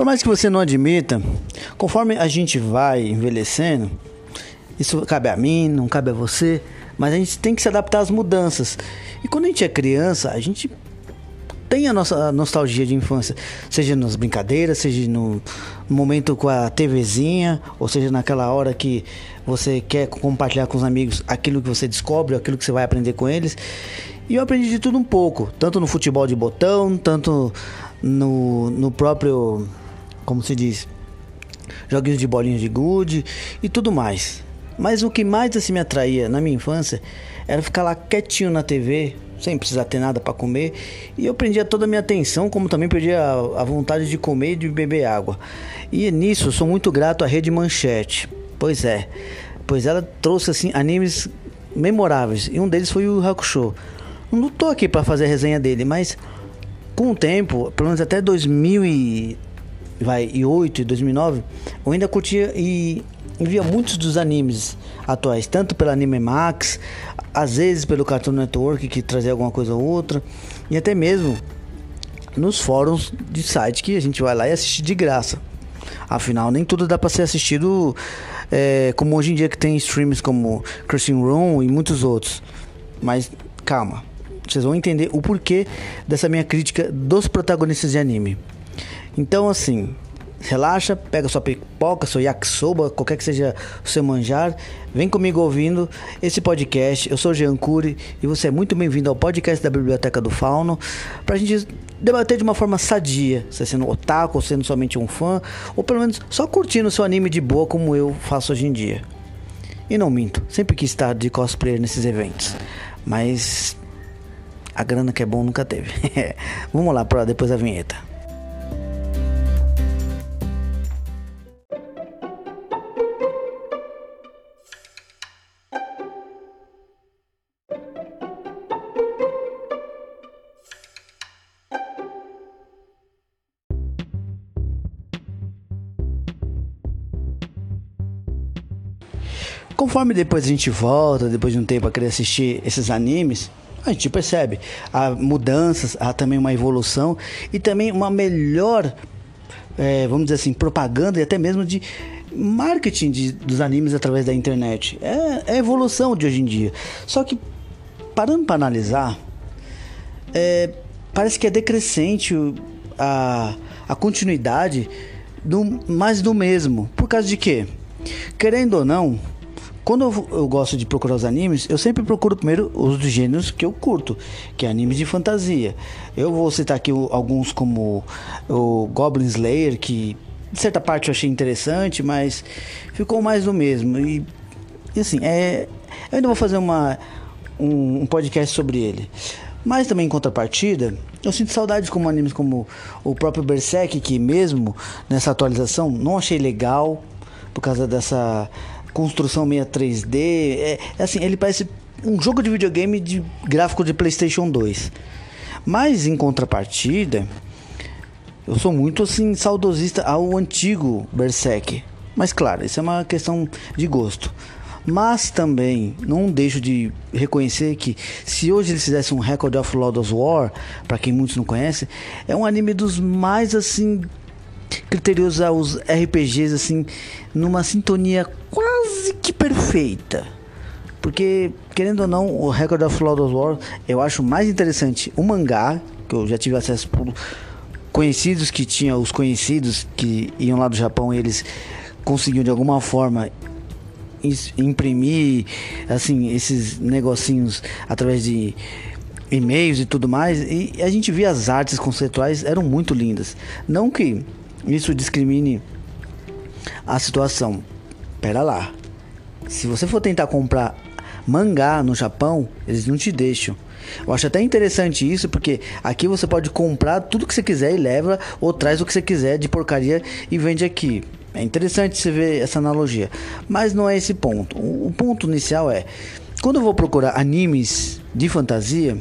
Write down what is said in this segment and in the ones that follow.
Por mais que você não admita, conforme a gente vai envelhecendo, isso cabe a mim, não cabe a você, mas a gente tem que se adaptar às mudanças. E quando a gente é criança, a gente tem a nossa nostalgia de infância, seja nas brincadeiras, seja no momento com a TVzinha, ou seja naquela hora que você quer compartilhar com os amigos aquilo que você descobre, aquilo que você vai aprender com eles. E eu aprendi de tudo um pouco, tanto no futebol de botão, tanto no, no próprio, como se diz, joguinhos de bolinhas de gude e tudo mais. Mas o que mais assim me atraía na minha infância era ficar lá quietinho na TV, sem precisar ter nada para comer, e eu prendia toda a minha atenção, como também perdia a, vontade de comer e de beber água. E nisso sou muito grato à Rede Manchete. Pois é, pois ela trouxe assim animes memoráveis, e um deles foi o Hakusho. Não tô aqui para fazer a resenha dele, mas com o tempo, pelo menos até 2008 e 2009, eu ainda curtia e via muitos dos animes atuais, tanto pela Anime Max, às vezes pelo Cartoon Network que trazia alguma coisa ou outra, e até mesmo nos fóruns de site que a gente vai lá e assiste de graça. Afinal, nem tudo dá para ser assistido é, como hoje em dia que tem streams como Cursing Room e muitos outros. Mas calma, vocês vão entender o porquê dessa minha crítica dos protagonistas de anime. Então, assim, relaxa, pega sua pipoca, seu yakisoba, qualquer que seja o seu manjar, vem comigo ouvindo esse podcast. Eu sou Jean Cury e você é muito bem-vindo ao podcast da Biblioteca do Fauno, pra gente debater de uma forma sadia, você sendo otaku, ou sendo somente um fã, ou pelo menos só curtindo o seu anime de boa como eu faço hoje em dia. E não minto, sempre quis estar de cosplayer nesses eventos, mas a grana que é bom nunca teve. Vamos lá para depois da vinheta. Conforme depois a gente volta, depois de um tempo a querer assistir esses animes, a gente percebe há mudanças, há também uma evolução e também uma melhor, é, vamos dizer assim, propaganda e até mesmo de marketing de, dos animes através da internet. É, é a evolução de hoje em dia. Só que, parando para analisar, é, parece que é decrescente a, a continuidade do mais do mesmo. Por causa de quê? Querendo ou não, quando eu, eu, gosto de procurar os animes, eu sempre procuro primeiro os dos gêneros que eu curto, que é animes de fantasia. Eu vou citar aqui alguns como o Goblin Slayer, que de certa parte eu achei interessante, mas ficou mais do mesmo. E, e assim, é, eu ainda vou fazer uma, um, um podcast sobre ele. Mas também em contrapartida, eu sinto saudades como animes como o próprio Berserk, que mesmo nessa atualização não achei legal por causa dessa construção meio 3D. É, é, assim, ele parece um jogo de videogame de gráfico de PlayStation 2. Mas em contrapartida, eu sou muito assim saudosista ao antigo Berserk. Mas claro, isso é uma questão de gosto. Mas também não deixo de reconhecer que se hoje eles fizessem um Record of Lord of War, para quem muitos não conhecem, é um anime dos mais assim criterioso aos RPGs assim numa sintonia quase que perfeita. Porque, querendo ou não, o Record of Lord of War eu acho mais interessante o mangá, que eu já tive acesso por conhecidos que tinham, os conhecidos que iam lá do Japão, eles conseguiam de alguma forma imprimir assim esses negocinhos através de e-mails e tudo mais e a gente via as artes conceituais eram muito lindas não que isso discrimine a situação. Pera lá. Se você for tentar comprar mangá no Japão, eles não te deixam. Eu acho até interessante isso, porque aqui você pode comprar tudo que você quiser e leva, ou traz o que você quiser de porcaria e vende aqui. É interessante você ver essa analogia. Mas não é esse ponto. O ponto inicial é: quando eu vou procurar animes de fantasia,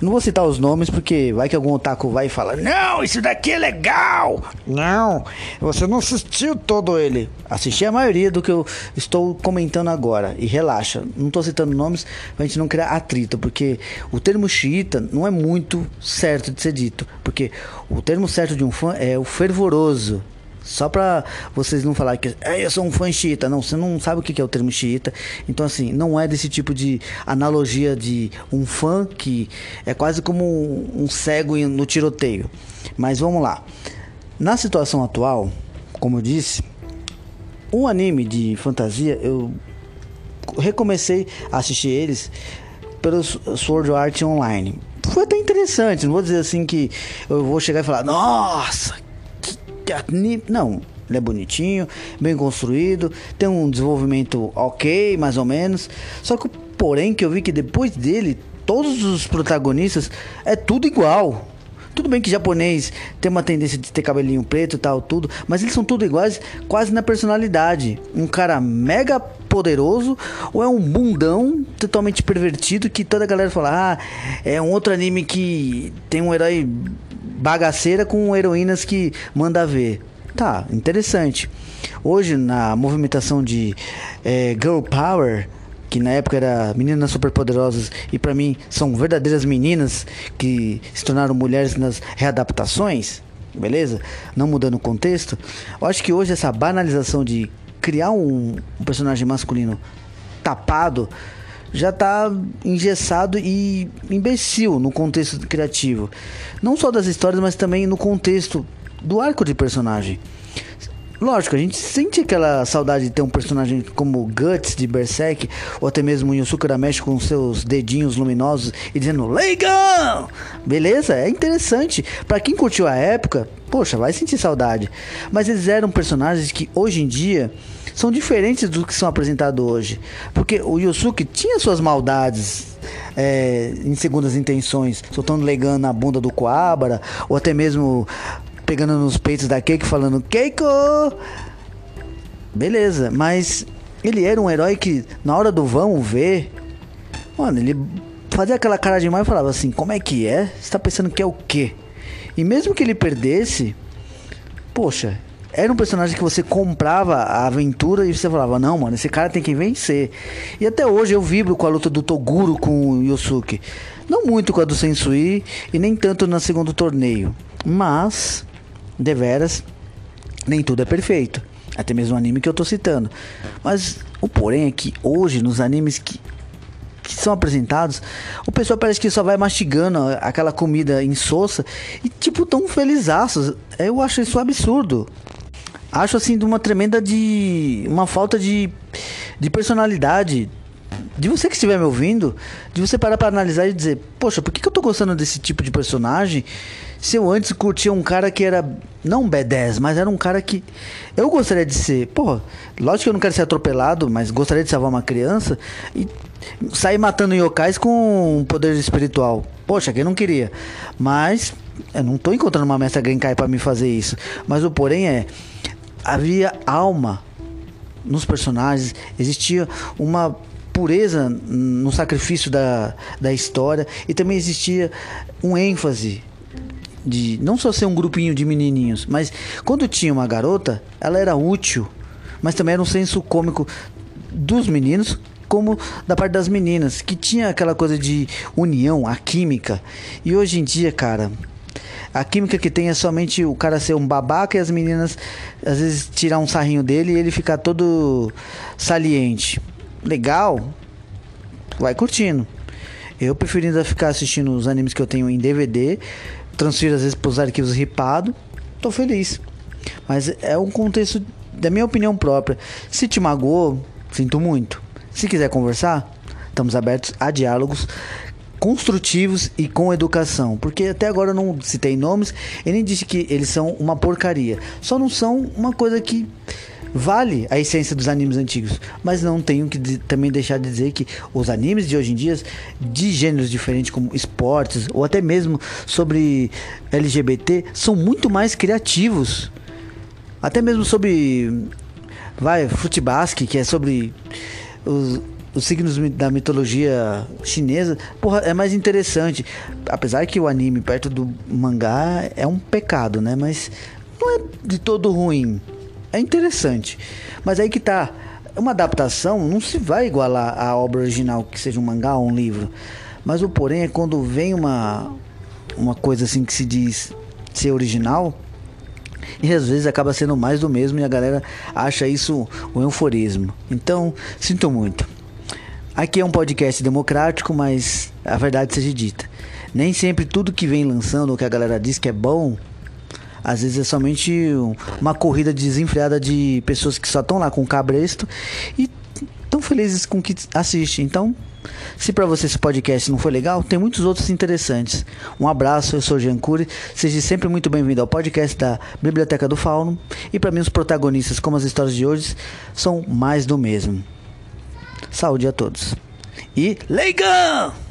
Não vou citar os nomes porque vai que algum otaku vai e fala: Não, isso daqui é legal! Não, você não assistiu todo ele. Assisti a maioria do que eu estou comentando agora. E relaxa, não estou citando nomes pra gente não criar atrito, porque o termo xiita não é muito certo de ser dito. Porque o termo certo de um fã é o fervoroso. Só pra vocês não falarem que é, eu sou um fã xiita. Não, você não sabe o que é o termo xiita. Então, assim, não é desse tipo de analogia de um fã que é quase como um cego no tiroteio. Mas vamos lá. Na situação atual, como eu disse, um anime de fantasia, eu recomecei a assistir eles pelo Sword Art Online. Foi até interessante, não vou dizer assim que eu vou chegar e falar, nossa, não, ele é bonitinho, bem construído, tem um desenvolvimento ok, mais ou menos. Só que, porém, que eu vi que depois dele, todos os protagonistas é tudo igual. Tudo bem que japonês tem uma tendência de ter cabelinho preto e tal, tudo, mas eles são tudo iguais, quase na personalidade. Um cara mega poderoso ou é um bundão totalmente pervertido que toda a galera fala: "Ah, é um outro anime que tem um herói bagaceira com heroínas que manda ver. Tá, interessante. Hoje, na movimentação de é, Girl Power, que na época era meninas superpoderosas e para mim são verdadeiras meninas que se tornaram mulheres nas readaptações, beleza? Não mudando o contexto. Eu acho que hoje essa banalização de criar um, um personagem masculino tapado já está engessado e imbecil no contexto criativo. Não só das histórias, mas também no contexto do arco de personagem. Lógico, a gente sente aquela saudade de ter um personagem como Guts de Berserk, ou até mesmo Yusuke Urameshi com seus dedinhos luminosos e dizendo Legal! Beleza, é interessante. Para quem curtiu a época, poxa, vai sentir saudade. Mas eles eram personagens que hoje em dia são diferentes do que são apresentados hoje. Porque o Yusuke tinha suas maldades é, em segundas intenções, soltando legando na bunda do Coabra, ou até mesmo pegando nos peitos da Keiko falando Keiko! Beleza, mas ele era um herói que na hora do vamos ver, mano, ele fazia aquela cara de mal e falava assim: Como é que é? Você tá pensando que é o quê? E mesmo que ele perdesse, poxa, era um personagem que você comprava a aventura e você falava, não, mano, esse cara tem que vencer. E até hoje eu vibro com a luta do Toguro com o Yosuke. Não muito com a do Sensui e nem tanto no segundo torneio. Mas, deveras, nem tudo é perfeito. Até mesmo o anime que eu tô citando. Mas o porém é que hoje, nos animes que que são apresentados, o pessoal parece que só vai mastigando aquela comida insossa e tipo tão felizaços. Eu acho isso absurdo acho assim de uma tremenda de uma falta de, de personalidade de você que estiver me ouvindo, de você parar para analisar e dizer, poxa, por que, que eu tô gostando desse tipo de personagem? Se eu antes curtia um cara que era não um B10, mas era um cara que eu gostaria de ser. Pô, lógico que eu não quero ser atropelado, mas gostaria de salvar uma criança e sair matando yokais com poder espiritual. Poxa, quem não queria? Mas eu não tô encontrando uma mestra Genkai para me fazer isso. Mas o porém é havia alma nos personagens, existia uma pureza no sacrifício da, da história e também existia um ênfase de não só ser um grupinho de menininhos, mas quando tinha uma garota, ela era útil, mas também era um senso cômico dos meninos como da parte das meninas, que tinha aquela coisa de união, a química. E hoje em dia, cara, a química que tem é somente o cara ser um babaca e as meninas às vezes tirar um sarrinho dele e ele ficar todo saliente. Legal, vai curtindo. Eu prefiro ainda ficar assistindo os animes que eu tenho em DVD, transfiro às vezes para os arquivos ripados, tô feliz. Mas é um contexto da minha opinião própria. Se te magoou, sinto muito. Se quiser conversar, estamos abertos a diálogos construtivos e com educação. Porque até agora eu não citei nomes e nem disse que eles são uma porcaria. Só não são uma coisa que vale a essência dos animes antigos. Mas não tenho que também deixar de dizer que os animes de hoje em dia, de gêneros diferentes, como esportes ou até mesmo sobre LGBT, são muito mais criativos. Até mesmo sobre. Vai, Futebasque, que é sobre os os signos da mitologia chinesa, porra, é mais interessante. Apesar que o anime perto do mangá é um pecado, né? Mas não é de todo ruim. É interessante. Mas aí que tá. Uma adaptação não se vai igualar à obra original, que seja um mangá ou um livro. Mas o porém é quando vem uma, uma coisa assim que se diz ser original, e às vezes acaba sendo mais do mesmo e a galera acha isso um euforismo. Então, sinto muito. Aqui é um podcast democrático, mas a verdade seja dita. Nem sempre tudo que vem lançando, o que a galera diz que é bom, às vezes é somente uma corrida desenfreada de pessoas que só estão lá com o cabresto e tão felizes com o que assiste. Então, se para você esse podcast não foi legal, tem muitos outros interessantes. Um abraço, eu sou Jean Cury. Seja sempre muito bem-vindo ao podcast da Biblioteca do Fauno. E para mim, os protagonistas, como as histórias de hoje, são mais do mesmo. Saúde a todos. E Leigan!